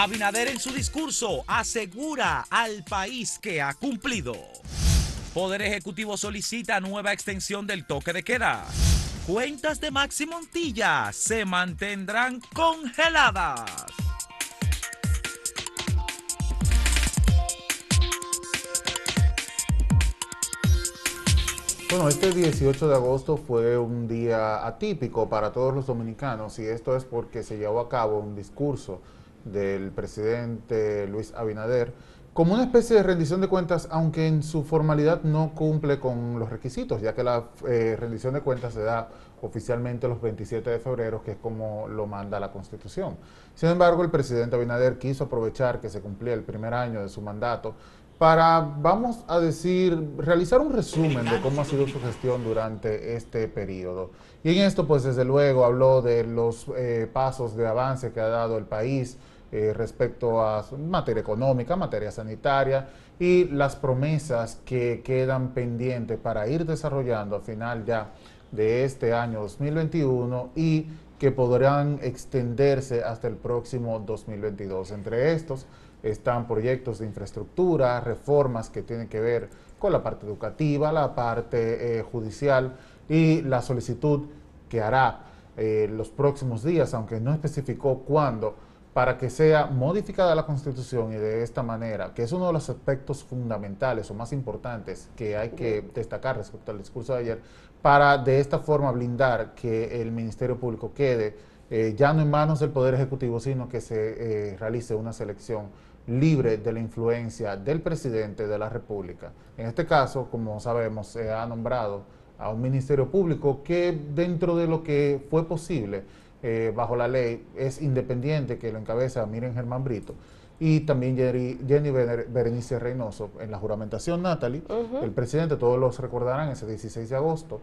Abinader en su discurso asegura al país que ha cumplido. Poder Ejecutivo solicita nueva extensión del toque de queda. Cuentas de Maxi Montilla se mantendrán congeladas. Bueno, este 18 de agosto fue un día atípico para todos los dominicanos y esto es porque se llevó a cabo un discurso del presidente Luis Abinader como una especie de rendición de cuentas, aunque en su formalidad no cumple con los requisitos, ya que la eh, rendición de cuentas se da oficialmente los 27 de febrero, que es como lo manda la Constitución. Sin embargo, el presidente Abinader quiso aprovechar que se cumplía el primer año de su mandato para, vamos a decir, realizar un resumen de cómo ha sido su gestión durante este periodo. Y en esto, pues desde luego, habló de los eh, pasos de avance que ha dado el país eh, respecto a materia económica, materia sanitaria y las promesas que quedan pendientes para ir desarrollando a final ya de este año 2021 y que podrán extenderse hasta el próximo 2022. Entre estos, están proyectos de infraestructura, reformas que tienen que ver con la parte educativa, la parte eh, judicial y la solicitud que hará eh, los próximos días, aunque no especificó cuándo, para que sea modificada la Constitución y de esta manera, que es uno de los aspectos fundamentales o más importantes que hay que destacar respecto al discurso de ayer, para de esta forma blindar que el Ministerio Público quede eh, ya no en manos del Poder Ejecutivo, sino que se realice una selección libre de la influencia del presidente de la República. En este caso, como sabemos, se ha nombrado a un ministerio público que dentro de lo que fue posible eh, bajo la ley es independiente, que lo encabeza Miren Germán Brito, y también Jenny Berenice Reynoso. En la juramentación, Natalie, el presidente, todos los recordarán, ese 16 de agosto,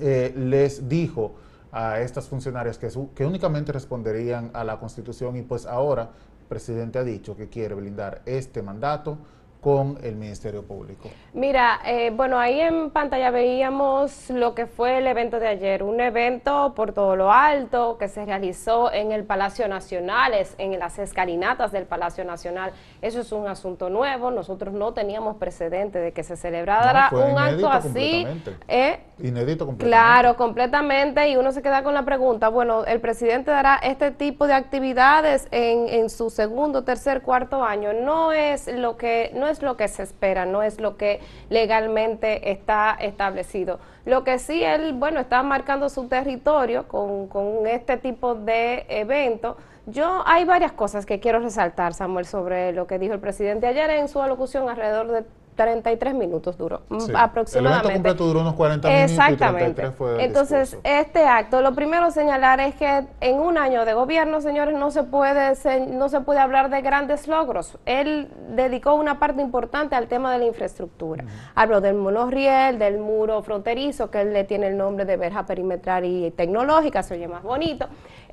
eh, les dijo a estas funcionarias que, que únicamente responderían a la Constitución y pues ahora presidente ha dicho que quiere blindar este mandato con el Ministerio Público. Mira, eh, bueno, ahí en pantalla veíamos lo que fue el evento de ayer, un evento por todo lo alto que se realizó en el Palacio Nacional, en las escalinatas del Palacio Nacional. Eso es un asunto nuevo, nosotros no teníamos precedente de que se celebrara un acto así. ¿eh? Inédito completamente. Claro, completamente, y uno se queda con la pregunta, bueno, el presidente dará este tipo de actividades en, en su segundo, tercer, cuarto año. No es lo que, no es lo que se espera, no es lo que legalmente está establecido. Lo que sí él, bueno, está marcando su territorio con, con este tipo de eventos. Yo hay varias cosas que quiero resaltar, Samuel, sobre lo que dijo el presidente ayer en su alocución alrededor de 33 minutos duró mm, aproximadamente. El evento completo duró unos 40 minutos Exactamente. Entonces, este acto, lo primero señalar es que en un año de gobierno, señores, no se puede no se puede hablar de grandes logros. Él dedicó una parte importante al tema de la infraestructura. Habló del monorriel, del muro fronterizo, que él le tiene el nombre de verja perimetral y tecnológica, se oye más bonito.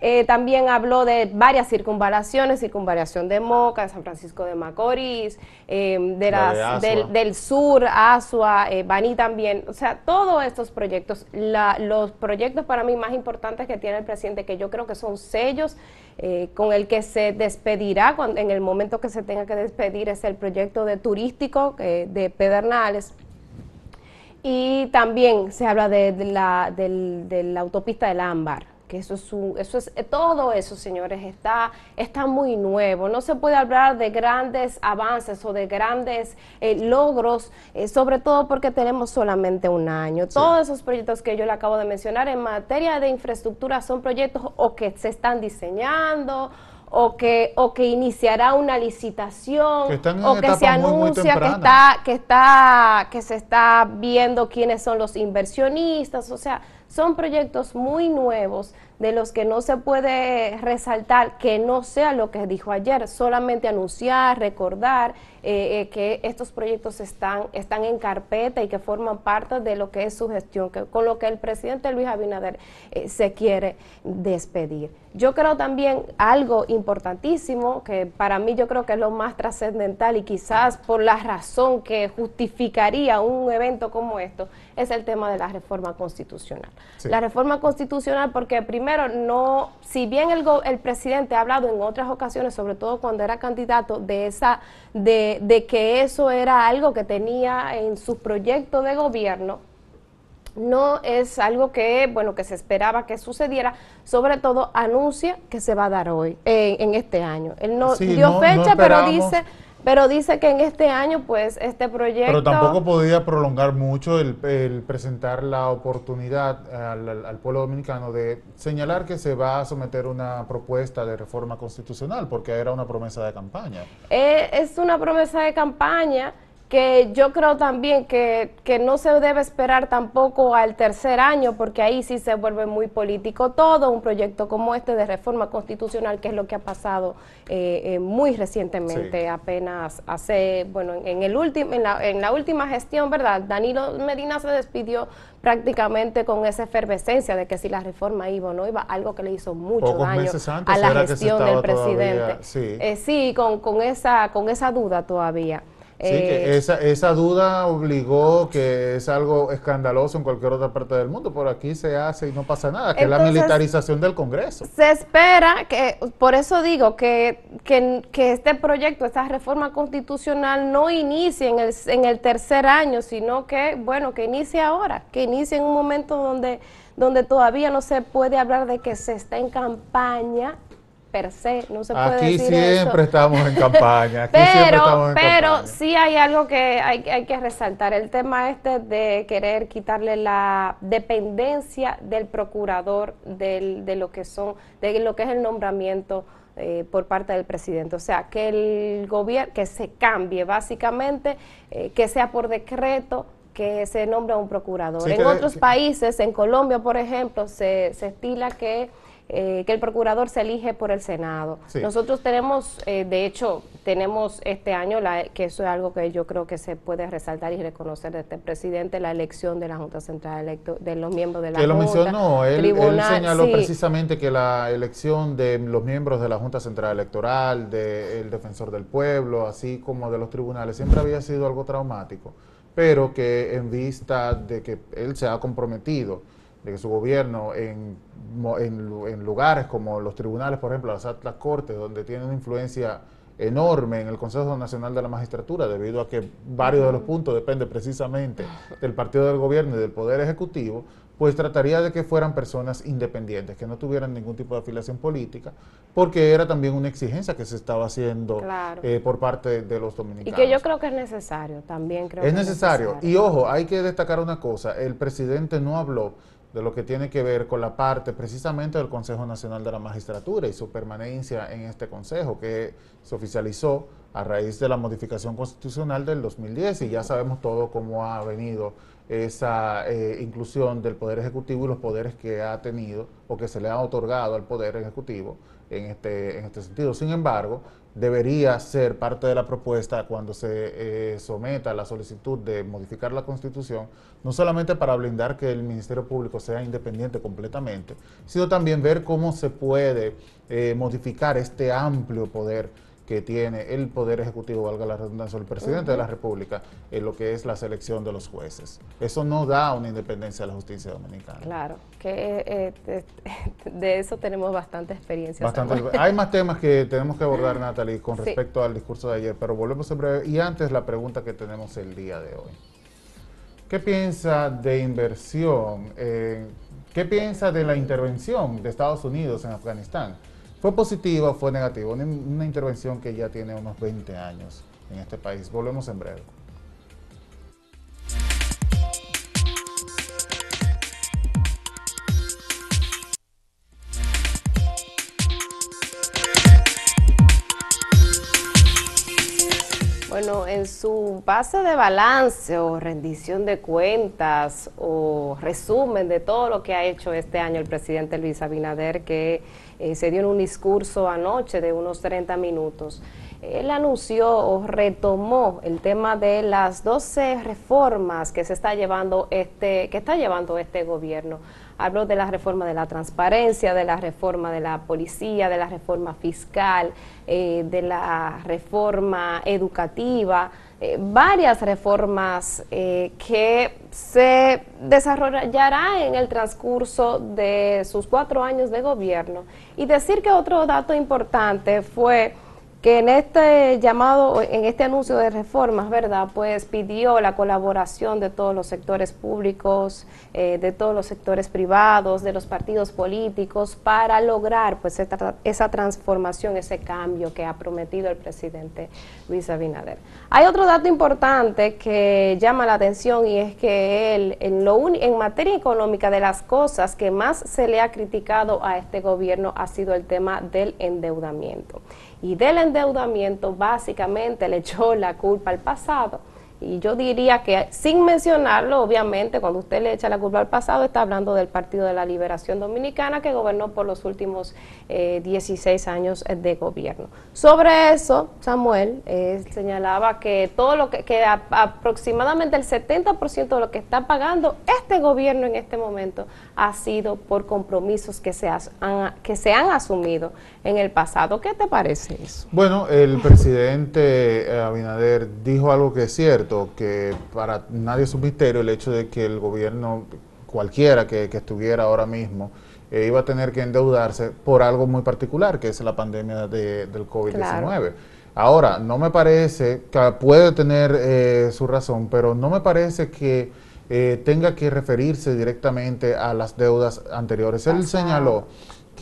Eh, también habló de varias circunvalaciones, circunvalación de Moca, de San Francisco de Macorís, eh, de las, del, sur, Asua, eh, Baní también. O sea, todos estos proyectos, los proyectos para mí más importantes que tiene el presidente, que yo creo que son sellos con el que se despedirá cuando, en el momento que se tenga que despedir, es el proyecto de turístico de Pedernales. Y también se habla de, la, de la autopista del Ámbar eso es, eso es eh, todo eso, señores, está, está muy nuevo. No se puede hablar de grandes avances o de grandes eh, logros, eh, sobre todo porque tenemos solamente un año. Todos esos proyectos que yo le acabo de mencionar en materia de infraestructura son proyectos o que se están diseñando o que, o que iniciará una licitación, o que se anuncia que está, que está, que se está viendo quiénes son los inversionistas, o sea, son proyectos muy nuevos de los que no se puede resaltar que no sea lo que dijo ayer, solamente anunciar, recordar eh, eh, que estos proyectos están, están en carpeta y que forman parte de lo que es su gestión, que, con lo que el presidente Luis Abinader eh, se quiere despedir. Yo creo también algo importantísimo, que para mí yo creo que es lo más trascendental y quizás por la razón que justificaría un evento como esto, es el tema de la reforma constitucional. La reforma constitucional porque primero primero, no, si bien el, el presidente ha hablado en otras ocasiones, sobre todo cuando era candidato, de esa, de, de que eso era algo que tenía en su proyecto de gobierno, no es algo que, bueno, que se esperaba que sucediera, sobre todo anuncia que se va a dar hoy, en este año. Él no dio fecha, pero dice pero dice que en este año, pues, este proyecto... Pero tampoco podía prolongar mucho el, presentar la oportunidad al, pueblo dominicano de señalar que se va a someter una propuesta de reforma constitucional, porque era una promesa de campaña. Eh, es una promesa de campaña que yo creo también que, que, no se debe esperar tampoco al tercer año, porque ahí sí se vuelve muy político todo, un proyecto como este de reforma constitucional, que es lo que ha pasado eh, eh, muy recientemente, apenas hace, bueno, en, el último, en la, en la última gestión, ¿verdad? Danilo Medina se despidió prácticamente con esa efervescencia de que si la reforma iba o no iba, algo que le hizo mucho daño a la gestión del presidente. sí, eh, sí con, con, esa, con esa duda todavía. Sí, que eh, esa, esa duda obligó que es algo escandaloso en cualquier otra parte del mundo, por aquí se hace y no pasa nada, que es la militarización del Congreso. Se espera que, por eso digo que, que, que, este proyecto, esta reforma constitucional no inicie en el, en el tercer año, sino que, bueno, que inicie ahora, que inicie en un momento donde donde todavía no se puede hablar de que se está en campaña per se, no se puede aquí siempre estamos en campaña. Aquí pero pero sí hay algo que hay, hay, que resaltar, el tema este de querer quitarle la dependencia del procurador del, de lo que son, de lo que es el nombramiento eh, por parte del presidente. O sea, que el gobierno, que se cambie básicamente, eh, que sea por decreto, que se nombre un procurador. en otros países, en Colombia, por ejemplo, se, se estila que eh, que el procurador se elige por el Senado. Nosotros tenemos, eh, de hecho, tenemos este año, la, que eso es algo que yo creo que se puede resaltar y reconocer de este presidente, la elección de la Junta Central Electo, de los miembros de la que Junta. lo mencionó, él, él señaló precisamente que la elección de los miembros de la Junta Central Electoral, del Defensor del Pueblo, así como de los tribunales, siempre había sido algo traumático, pero que en vista de que él se ha comprometido de que su gobierno en, en, lugares como los tribunales, por ejemplo, las altas cortes, donde tiene una influencia enorme en el Consejo Nacional de la Magistratura, debido a que varios de los puntos dependen precisamente del partido del gobierno y del Poder Ejecutivo, pues trataría de que fueran personas independientes, que no tuvieran ningún tipo de afiliación política, porque era también una exigencia que se estaba haciendo eh, por parte de, los dominicanos. Y que yo creo que es necesario, también creo es que necesario. es necesario. Y ojo, hay que destacar una cosa, el presidente no habló de lo que tiene que ver con la parte precisamente del Consejo Nacional de la Magistratura y su permanencia en este Consejo, que se oficializó a raíz de la modificación constitucional del 2010 y ya sabemos todo cómo ha venido esa eh, inclusión del Poder Ejecutivo y los poderes que ha tenido o que se le ha otorgado al Poder Ejecutivo en este, en este sentido. Sin embargo, debería ser parte de la propuesta cuando se eh, someta la solicitud de modificar la Constitución, no solamente para blindar que el Ministerio Público sea independiente completamente, sino también ver cómo se puede eh, modificar este amplio poder que tiene el Poder Ejecutivo, valga la redundancia, el presidente de la República, en lo que es la selección de los jueces. Eso no da una independencia a la justicia dominicana. Claro, que eh, de, eso tenemos bastante experiencia. Hay más temas que tenemos que abordar, Natalie, con respecto al discurso de ayer, pero volvemos en breve. Y antes la pregunta que tenemos el día de hoy. ¿Qué piensa de inversión? ¿Qué piensa de la intervención de Estados Unidos en Afganistán? ¿Fue positiva o fue negativa? Una, intervención que ya tiene unos 20 años en este país. Volvemos en breve. Bueno, en su base de balance o rendición de cuentas o resumen de todo lo que ha hecho este año el presidente Luis Abinader, que eh, se dio en un discurso anoche de unos 30 minutos. Él anunció o retomó el tema de las 12 reformas que se está llevando este que está llevando este gobierno habló de la reforma de la transparencia, de la reforma de la policía, de la reforma fiscal, eh, de la reforma educativa, eh, varias reformas eh, que se desarrollarán en el transcurso de sus cuatro años de gobierno. Y decir que otro dato importante fue que en este llamado, en este anuncio de reformas, ¿verdad? Pues pidió la colaboración de todos los sectores públicos, eh, de todos los sectores privados, de los partidos políticos, para lograr pues esa transformación, ese cambio que ha prometido el presidente Luis Abinader. Hay otro dato importante que llama la atención y es que él, en, materia económica, de las cosas que más se le ha criticado a este gobierno ha sido el tema del endeudamiento y del endeudamiento básicamente le echó la culpa al pasado y yo diría que sin mencionarlo, obviamente, cuando usted le echa la culpa al pasado, está hablando del Partido de la Liberación Dominicana que gobernó por los últimos 16 eh, años de gobierno. Sobre eso, Samuel eh, señalaba que todo lo que, que aproximadamente el 70% de lo que está pagando este gobierno en este momento ha sido por compromisos que se, han, que se han asumido en el pasado. ¿Qué te parece eso? Bueno, el presidente eh, Abinader dijo algo que es cierto que para nadie es un misterio el hecho de que el gobierno, cualquiera que, estuviera ahora mismo, eh, iba a tener que endeudarse por algo muy particular, que es la pandemia del COVID-19. Ahora, no me parece, que puede tener eh, su razón, pero no me parece que eh, tenga que referirse directamente a las deudas anteriores. Él señaló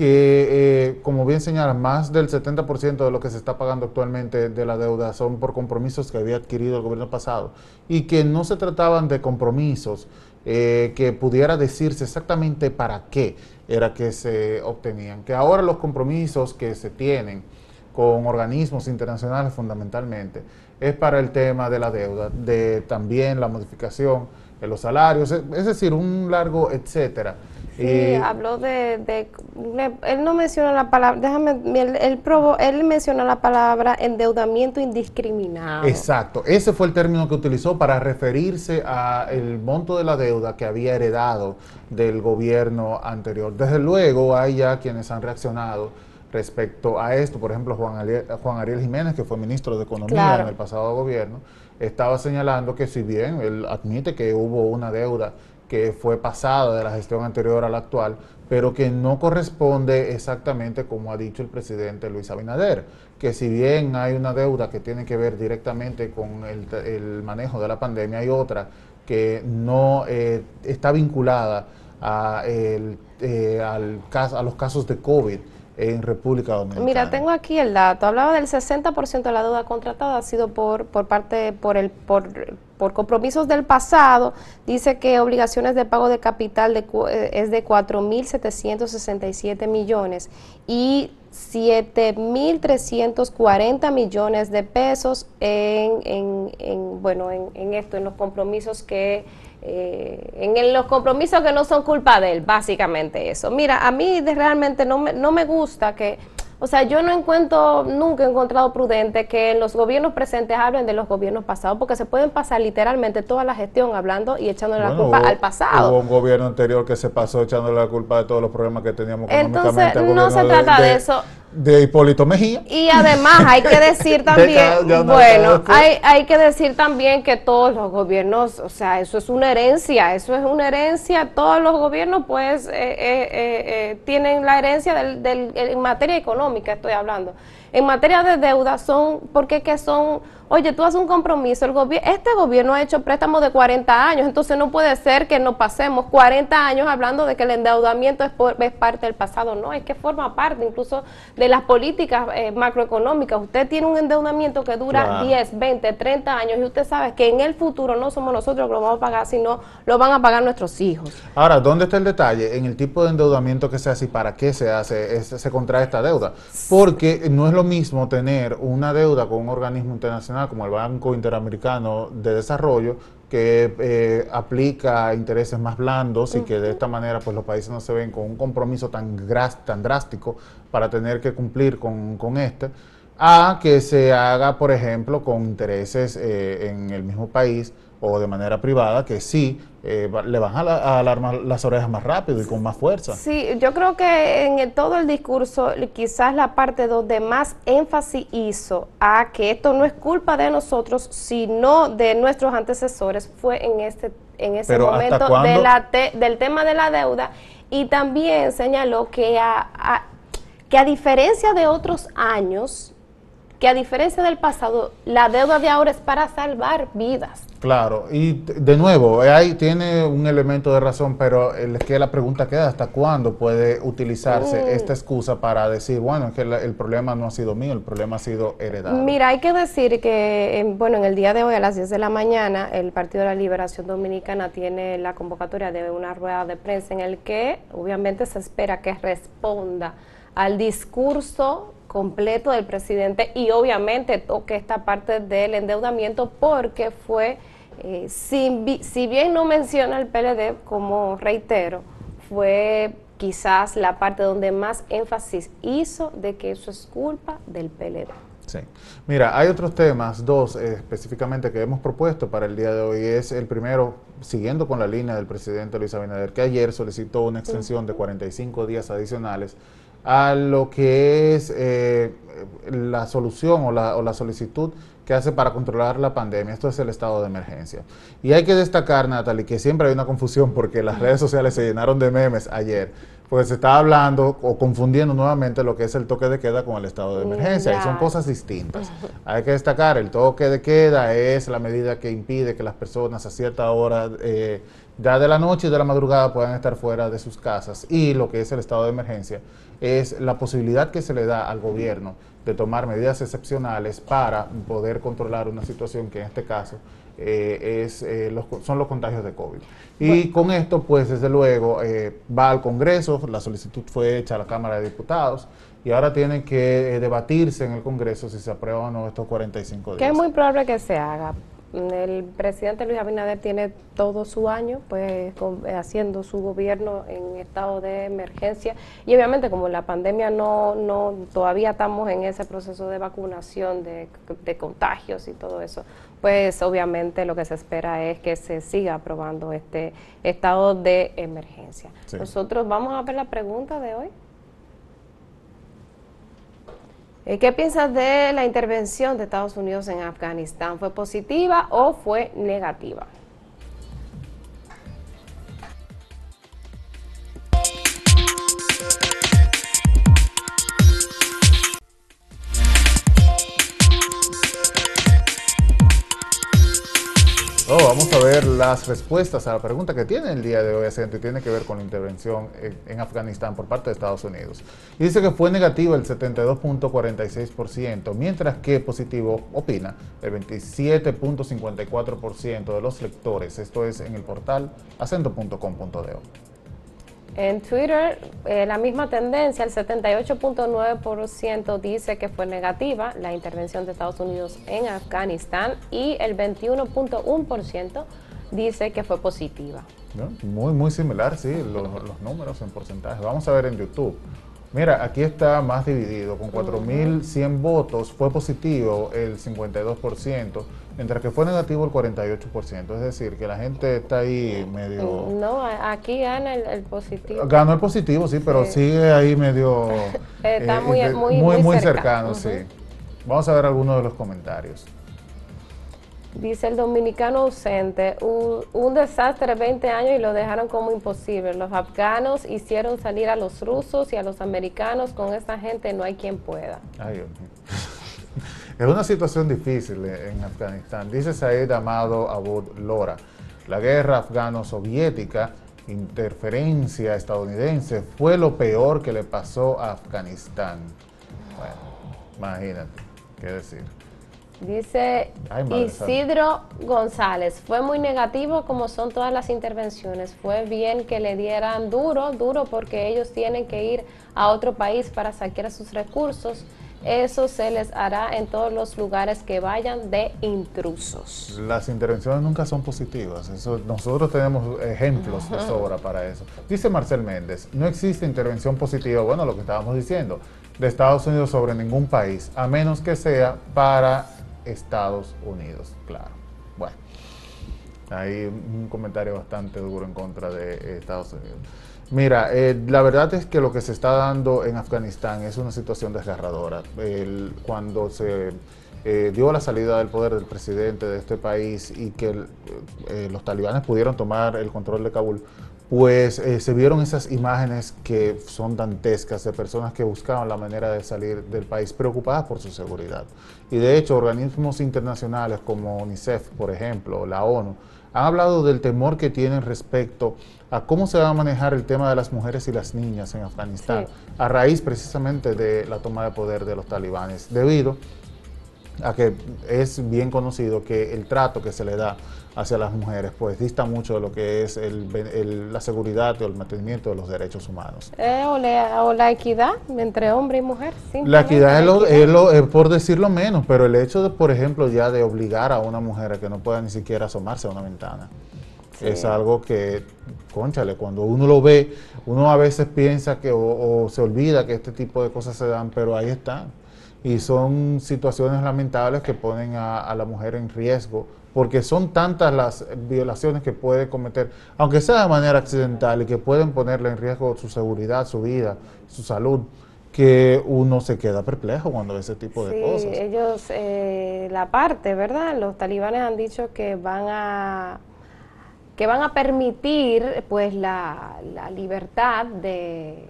que, eh, como bien señala, más del 70% de lo que se está pagando actualmente de la deuda son por compromisos que había adquirido el gobierno pasado y que no se trataban de compromisos eh, que pudiera decirse exactamente para qué era que se obtenían, que ahora los compromisos que se tienen con organismos internacionales fundamentalmente es para el tema de la deuda, de también la modificación de los salarios, es decir, un largo etcétera Sí, eh, habló de, él no menciona la palabra, déjame, él, él, probó, él menciona la palabra endeudamiento indiscriminado. Exacto, ese fue el término que utilizó para referirse al monto de la deuda que había heredado del gobierno anterior. Desde luego hay ya quienes han reaccionado respecto a esto, por ejemplo Juan Ariel, Juan Ariel Jiménez, que fue ministro de Economía en el pasado gobierno, estaba señalando que si bien él admite que hubo una deuda que fue pasada de la gestión anterior a la actual, pero que no corresponde exactamente como ha dicho el presidente Luis Abinader, que si bien hay una deuda que tiene que ver directamente con el, manejo de la pandemia, hay otra que no eh, está vinculada a, eh, los casos de COVID en República Dominicana. Mira, tengo aquí el dato. Hablaba del 60% de la deuda contratada ha sido por, por parte, por el, por, por compromisos del pasado. Dice que obligaciones de pago de capital de, eh, es de 4.767 millones y 7.340 millones de pesos en, en, en bueno, en, en esto, en los compromisos que eh, en los compromisos que no son culpa de él, básicamente eso. Mira, a mí realmente no me, no me gusta que, o sea, yo no encuentro, nunca he encontrado prudente que los gobiernos presentes hablen de los gobiernos pasados, porque se pueden pasar literalmente toda la gestión hablando y echándole la culpa al pasado. Hubo un gobierno anterior que se pasó echándole la culpa de todos los problemas que teníamos Entonces, no se trata de eso de Hipólito Mejía. Y además hay que decir también, bueno, hay, hay que decir también que todos los gobiernos, o sea, eso es una herencia, eso es una herencia, todos los gobiernos pues eh, eh, eh, tienen la herencia del, del, en materia económica, estoy hablando. En materia de deuda son, porque que son Oye, tú haces un compromiso, el este gobierno ha hecho préstamos de 40 años, entonces no puede ser que nos pasemos 40 años hablando de que el endeudamiento es, parte del pasado, no, es que forma parte incluso de las políticas eh, macroeconómicas. Usted tiene un endeudamiento que dura 10, 20, 30 años y usted sabe que en el futuro no somos nosotros que lo vamos a pagar, sino lo van a pagar nuestros hijos. Ahora, ¿dónde está el detalle? En el tipo de endeudamiento que se hace y para qué se hace, se contrae esta deuda. Porque no es lo mismo tener una deuda con un organismo internacional como el Banco Interamericano de Desarrollo, que eh, aplica intereses más blandos y que de esta manera pues los países no se ven con un compromiso tan, tan drástico para tener que cumplir con, con este, a que se haga, por ejemplo, con intereses eh, en el mismo país o de manera privada que sí eh, le van a, alarmar las orejas más rápido y con más fuerza. Sí, yo creo que en todo el discurso quizás la parte donde más énfasis hizo a que esto no es culpa de nosotros, sino de nuestros antecesores, fue en este en ese momento de la del tema de la deuda y también señaló que a, que a diferencia de otros años, que a diferencia del pasado, la deuda de ahora es para salvar vidas. Claro, y de nuevo, ahí tiene un elemento de razón, pero es que la pregunta queda, ¿hasta cuándo puede utilizarse mm. esta excusa para decir, bueno, es que el problema no ha sido mío, el problema ha sido heredado? Mira, hay que decir que, bueno, en el día de hoy a las 10 de la mañana, el Partido de la Liberación Dominicana tiene la convocatoria de una rueda de prensa en el que obviamente se espera que responda al discurso completo del presidente y obviamente toque esta parte del endeudamiento porque fue, eh, si, si bien no menciona el PLD, como reitero, fue quizás la parte donde más énfasis hizo de que eso es culpa del PLD. Sí. Mira, hay otros temas, dos eh, específicamente que hemos propuesto para el día de hoy. Es el primero, siguiendo con la línea del presidente Luis Abinader, que ayer solicitó una extensión de 45 días adicionales a lo que es eh, la solución o la, o la, solicitud que hace para controlar la pandemia. Esto es el estado de emergencia. Y hay que destacar, Natalie, que siempre hay una confusión porque las redes sociales se llenaron de memes ayer, porque se está hablando o confundiendo nuevamente lo que es el toque de queda con el estado de emergencia, y son cosas distintas. Hay que destacar, el toque de queda es la medida que impide que las personas a cierta hora... Eh, ya de la noche y de la madrugada puedan estar fuera de sus casas. Y lo que es el estado de emergencia es la posibilidad que se le da al gobierno de tomar medidas excepcionales para poder controlar una situación que en este caso eh, es, eh, los, son los contagios de COVID. Y con esto, pues desde luego, eh, va al Congreso, la solicitud fue hecha a la Cámara de Diputados y ahora tiene que debatirse en el Congreso si se aprueban o no estos 45 días. Que es muy probable que se haga, el presidente Luis Abinader tiene todo su año pues eh, haciendo su gobierno en estado de emergencia y obviamente como la pandemia no, no todavía estamos en ese proceso de vacunación de, contagios y todo eso pues obviamente lo que se espera es que se siga aprobando este estado de emergencia. Nosotros vamos a ver la pregunta de hoy. Eh, ¿Qué piensas de la intervención de Estados Unidos en Afganistán? ¿Fue positiva o fue negativa? Ver las respuestas a la pregunta que tiene el día de hoy y tiene que ver con la intervención en, Afganistán por parte de Estados Unidos. Dice que fue negativo el 72.46%, mientras que positivo opina el 27.54% de los lectores. Esto es en el portal acento.com.de. En Twitter, eh, la misma tendencia, el 78.9% dice que fue negativa la intervención de Estados Unidos en Afganistán y el 21.1% dice que fue positiva. Muy, muy similar, sí, los, los números en porcentaje. Vamos a ver en YouTube. Mira, aquí está más dividido, con 4.100 votos fue positivo el 52%, mientras que fue negativo el 48%, es decir, que la gente está ahí medio... No, aquí gana el, positivo. Ganó el positivo, sí, pero sigue ahí medio... está eh, muy, muy, muy, cercano, sí. Vamos a ver algunos de los comentarios. Dice el dominicano ausente, un, desastre 20 años y lo dejaron como imposible. Los afganos hicieron salir a los rusos y a los americanos. Con esta gente no hay quien pueda. Ay, Es una situación difícil en Afganistán. Dice Said Amado Abud Lora. La guerra afgano-soviética, interferencia estadounidense, fue lo peor que le pasó a Afganistán. Bueno, imagínate, qué decir. Dice Isidro González, fue muy negativo como son todas las intervenciones. Fue bien que le dieran duro, duro porque ellos tienen que ir a otro país para sacar sus recursos. Eso se les hará en todos los lugares que vayan de intrusos. Las intervenciones nunca son positivas. Eso, nosotros tenemos ejemplos de sobra para eso. Dice Marcel Méndez, no existe intervención positiva, bueno, lo que estábamos diciendo, de Estados Unidos sobre ningún país, a menos que sea para Estados Unidos, claro. Bueno. Hay un comentario bastante duro en contra de Estados Unidos. Mira, eh, la verdad es que lo que se está dando en Afganistán es una situación desgarradora. cuando se eh, dio la salida del poder del presidente de este país y que eh, los talibanes pudieron tomar el control de Kabul, pues se vieron esas imágenes que son dantescas de personas que buscaban la manera de salir del país preocupadas por su seguridad. Y de hecho, organismos internacionales como UNICEF, por ejemplo, la ONU, han hablado del temor que tienen respecto a cómo se va a manejar el tema de las mujeres y las niñas en Afganistán, a raíz precisamente de la toma de poder de los talibanes, debido a que es bien conocido que el trato que se le da hacia las mujeres pues dista mucho de lo que es la seguridad o el mantenimiento de los derechos humanos. Eh, o, la, equidad entre hombre y mujer. La equidad, es, lo, es, por decirlo menos, pero el hecho de, por ejemplo, ya de obligar a una mujer a que no pueda ni siquiera asomarse a una ventana. Es algo que, conchale, cuando uno lo ve, uno a veces piensa que o, se olvida que este tipo de cosas se dan, pero ahí están y son situaciones lamentables que ponen a, la mujer en riesgo, porque son tantas las violaciones que puede cometer, aunque sea de manera accidental, y que pueden ponerle en riesgo su seguridad, su vida, su salud, que uno se queda perplejo cuando ve ese tipo de cosas. Ellos, eh, la parte, ¿verdad? Los talibanes han dicho que van a que van a permitir pues la, libertad de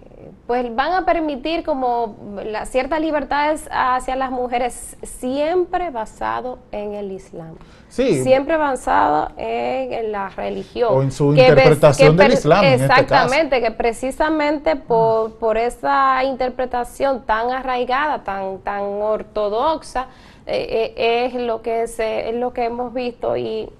pues van a permitir como la, ciertas libertades hacia las mujeres siempre basado en el Islam. Sí. siempre basado en, la religión. O en su interpretación del Islam este exactamente que precisamente por, por esa interpretación tan arraigada tan tan ortodoxa eh, eh, es lo que se, es lo que hemos visto y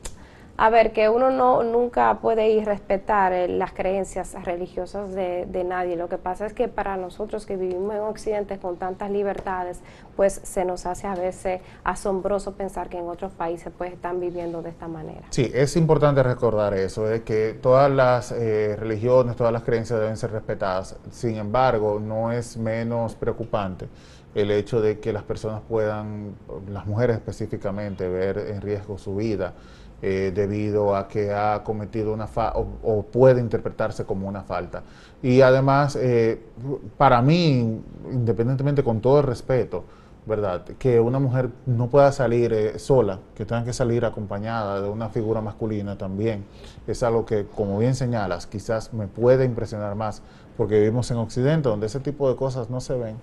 a ver, que uno no nunca puede ir respetar eh, las creencias religiosas de, nadie. Lo que pasa es que para nosotros que vivimos en Occidente con tantas libertades, pues se nos hace a veces asombroso pensar que en otros países pues están viviendo de esta manera. Sí, es importante recordar eso, de que todas las eh, religiones, todas las creencias deben ser respetadas. Sin embargo, no es menos preocupante el hecho de que las personas puedan, las mujeres específicamente, ver en riesgo su vida eh, debido a que ha cometido una falta o, puede interpretarse como una falta. Y además, eh, para mí, independientemente con todo el respeto, ¿verdad? Que una mujer no pueda salir eh, sola, que tenga que salir acompañada de una figura masculina también, es algo que, como bien señalas, quizás me puede impresionar más, porque vivimos en Occidente, donde ese tipo de cosas no se ven.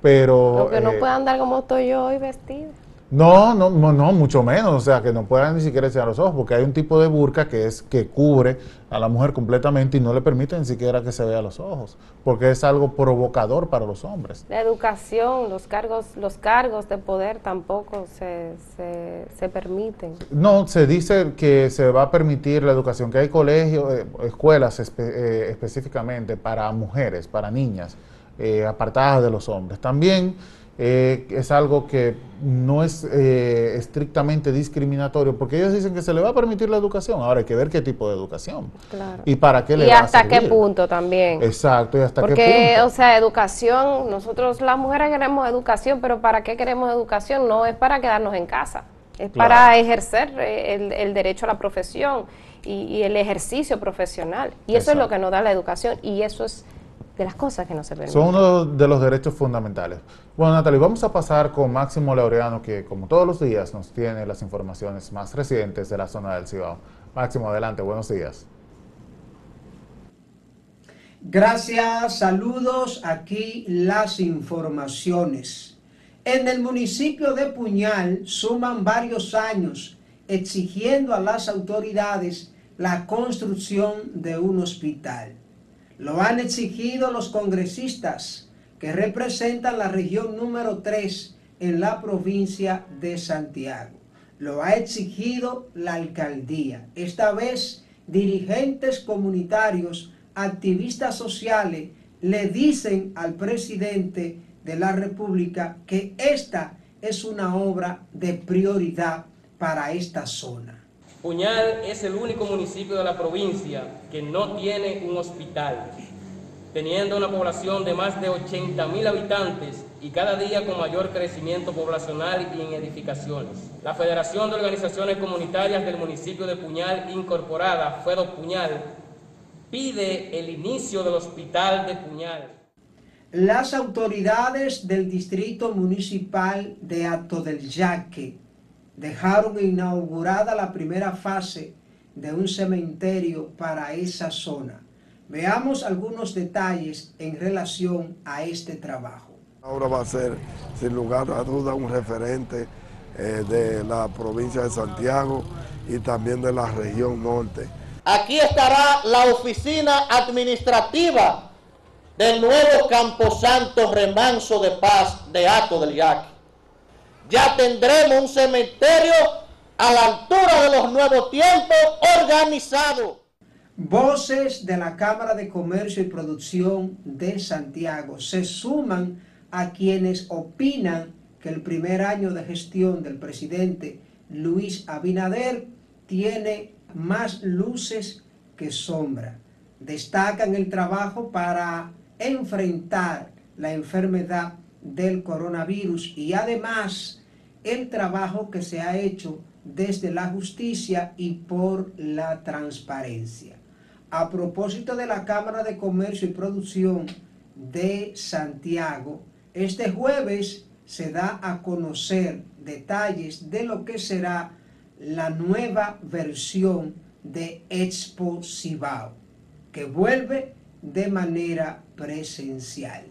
Pero... Porque no puede andar como estoy yo hoy vestida. No, no, no, mucho menos, o sea, que no puedan ni siquiera enseñar los ojos, porque hay un tipo de burka que es que cubre a la mujer completamente y no le permite ni siquiera que se vea los ojos, porque es algo provocador para los hombres. La educación, los cargos, los cargos de poder tampoco se, se, permiten. No, se dice que se va a permitir la educación, que hay colegios, eh, escuelas eh, específicamente para mujeres, para niñas, eh, apartadas de los hombres. También eh, es algo que no es eh, estrictamente discriminatorio, porque ellos dicen que se le va a permitir la educación. Ahora hay que ver qué tipo de educación. Claro. Y para qué le va a hasta qué punto también. Exacto, y hasta qué punto. Porque, o sea, educación, nosotros las mujeres queremos educación, pero ¿para qué queremos educación? No es para quedarnos en casa, es para ejercer eh, el, derecho a la profesión y, el ejercicio profesional. Y eso es lo que nos da la educación y eso es de las cosas que no se permiten. Son uno de los derechos fundamentales. Bueno, Natalie, vamos a pasar con Máximo Laureano, que como todos los días nos tiene las informaciones más recientes de la zona del Cibao. Máximo, adelante, buenos días. Gracias, saludos. Aquí las informaciones. En el municipio de Puñal suman varios años exigiendo a las autoridades la construcción de un hospital. Lo han exigido los congresistas que representan la región número 3 en la provincia de Santiago. Lo ha exigido la alcaldía. Esta vez dirigentes comunitarios, activistas sociales, le dicen al presidente de la República que esta es una obra de prioridad para esta zona. Puñal es el único municipio de la provincia que no tiene un hospital, teniendo una población de más de 80 mil habitantes y cada día con mayor crecimiento poblacional y en edificaciones. La Federación de Organizaciones Comunitarias del municipio de Puñal, incorporada, FEDO Puñal, pide el inicio del hospital de Puñal. Las autoridades del Distrito Municipal de Ato del Yaque dejaron inaugurada la primera fase de un cementerio para esa zona. Veamos algunos detalles en relación a este trabajo. Ahora va a ser, sin lugar a duda, un referente eh, de la provincia de Santiago y también de la región norte. Aquí estará la oficina administrativa del nuevo Camposanto Remanso de Paz de Ato del Yaque. Ya tendremos un cementerio a la altura de los nuevos tiempos organizado. Voces de la Cámara de Comercio y Producción de Santiago se suman a quienes opinan que el primer año de gestión del presidente Luis Abinader tiene más luces que sombra. Destacan el trabajo para enfrentar la enfermedad del coronavirus y además el trabajo que se ha hecho desde la justicia y por la transparencia. A propósito de la Cámara de Comercio y Producción de Santiago, este jueves se da a conocer detalles de lo que será la nueva versión de Expo Cibao, que vuelve de manera presencial.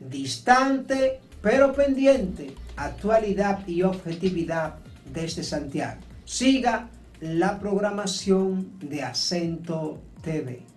Distante pero pendiente, actualidad y objetividad desde Santiago. Siga la programación de Acento TV.